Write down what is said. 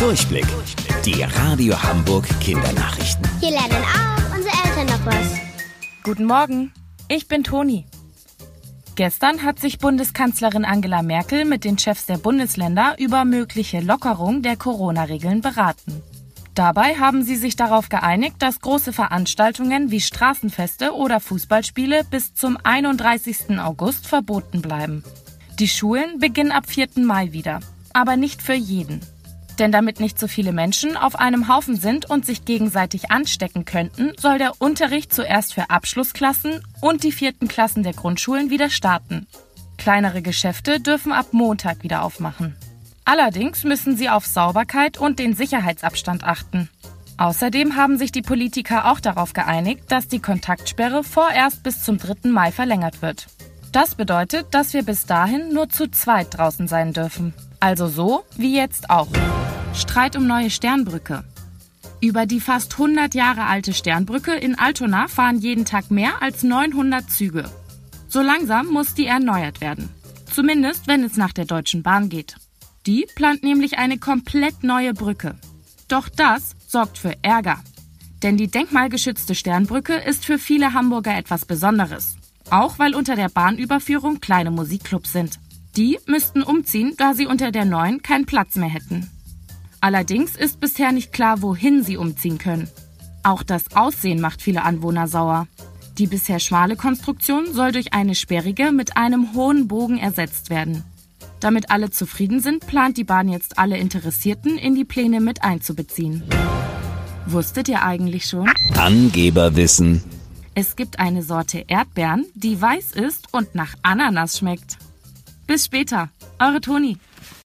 Durchblick. Die Radio Hamburg Kindernachrichten. Hier lernen auch unsere Eltern noch was. Guten Morgen, ich bin Toni. Gestern hat sich Bundeskanzlerin Angela Merkel mit den Chefs der Bundesländer über mögliche Lockerung der Corona-Regeln beraten. Dabei haben sie sich darauf geeinigt, dass große Veranstaltungen wie Straßenfeste oder Fußballspiele bis zum 31. August verboten bleiben. Die Schulen beginnen ab 4. Mai wieder, aber nicht für jeden. Denn damit nicht so viele Menschen auf einem Haufen sind und sich gegenseitig anstecken könnten, soll der Unterricht zuerst für Abschlussklassen und die vierten Klassen der Grundschulen wieder starten. Kleinere Geschäfte dürfen ab Montag wieder aufmachen. Allerdings müssen sie auf Sauberkeit und den Sicherheitsabstand achten. Außerdem haben sich die Politiker auch darauf geeinigt, dass die Kontaktsperre vorerst bis zum 3. Mai verlängert wird. Das bedeutet, dass wir bis dahin nur zu zweit draußen sein dürfen. Also so wie jetzt auch. Streit um neue Sternbrücke. Über die fast 100 Jahre alte Sternbrücke in Altona fahren jeden Tag mehr als 900 Züge. So langsam muss die erneuert werden. Zumindest, wenn es nach der Deutschen Bahn geht. Die plant nämlich eine komplett neue Brücke. Doch das sorgt für Ärger. Denn die denkmalgeschützte Sternbrücke ist für viele Hamburger etwas Besonderes. Auch weil unter der Bahnüberführung kleine Musikclubs sind. Die müssten umziehen, da sie unter der neuen keinen Platz mehr hätten. Allerdings ist bisher nicht klar, wohin sie umziehen können. Auch das Aussehen macht viele Anwohner sauer. Die bisher schmale Konstruktion soll durch eine sperrige mit einem hohen Bogen ersetzt werden. Damit alle zufrieden sind, plant die Bahn jetzt alle Interessierten in die Pläne mit einzubeziehen. Wusstet ihr eigentlich schon? Angeberwissen. Es gibt eine Sorte Erdbeeren, die weiß ist und nach Ananas schmeckt. Bis später, eure Toni.